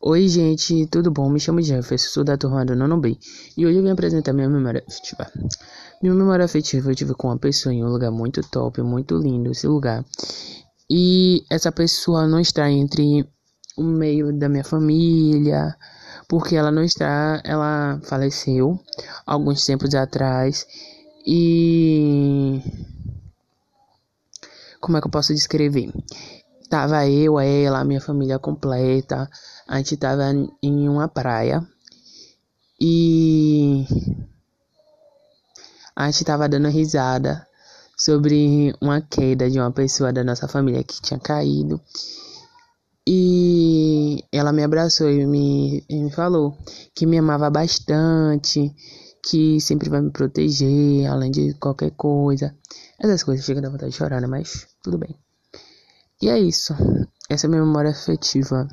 Oi, gente, tudo bom? Me chamo Jefferson, sou da turma do Nono B e hoje eu vim apresentar minha memória afetiva. Minha memória afetiva eu tive com uma pessoa em um lugar muito top, muito lindo esse lugar. E essa pessoa não está entre o meio da minha família, porque ela não está, ela faleceu alguns tempos atrás e como é que eu posso descrever? Tava eu, ela, minha família completa. A gente tava em uma praia. E a gente tava dando risada sobre uma queda de uma pessoa da nossa família que tinha caído. E ela me abraçou e me, e me falou que me amava bastante, que sempre vai me proteger, além de qualquer coisa. Essas coisas chegam a dar vontade de chorar, né? Mas tudo bem. E é isso. Essa é a minha memória afetiva.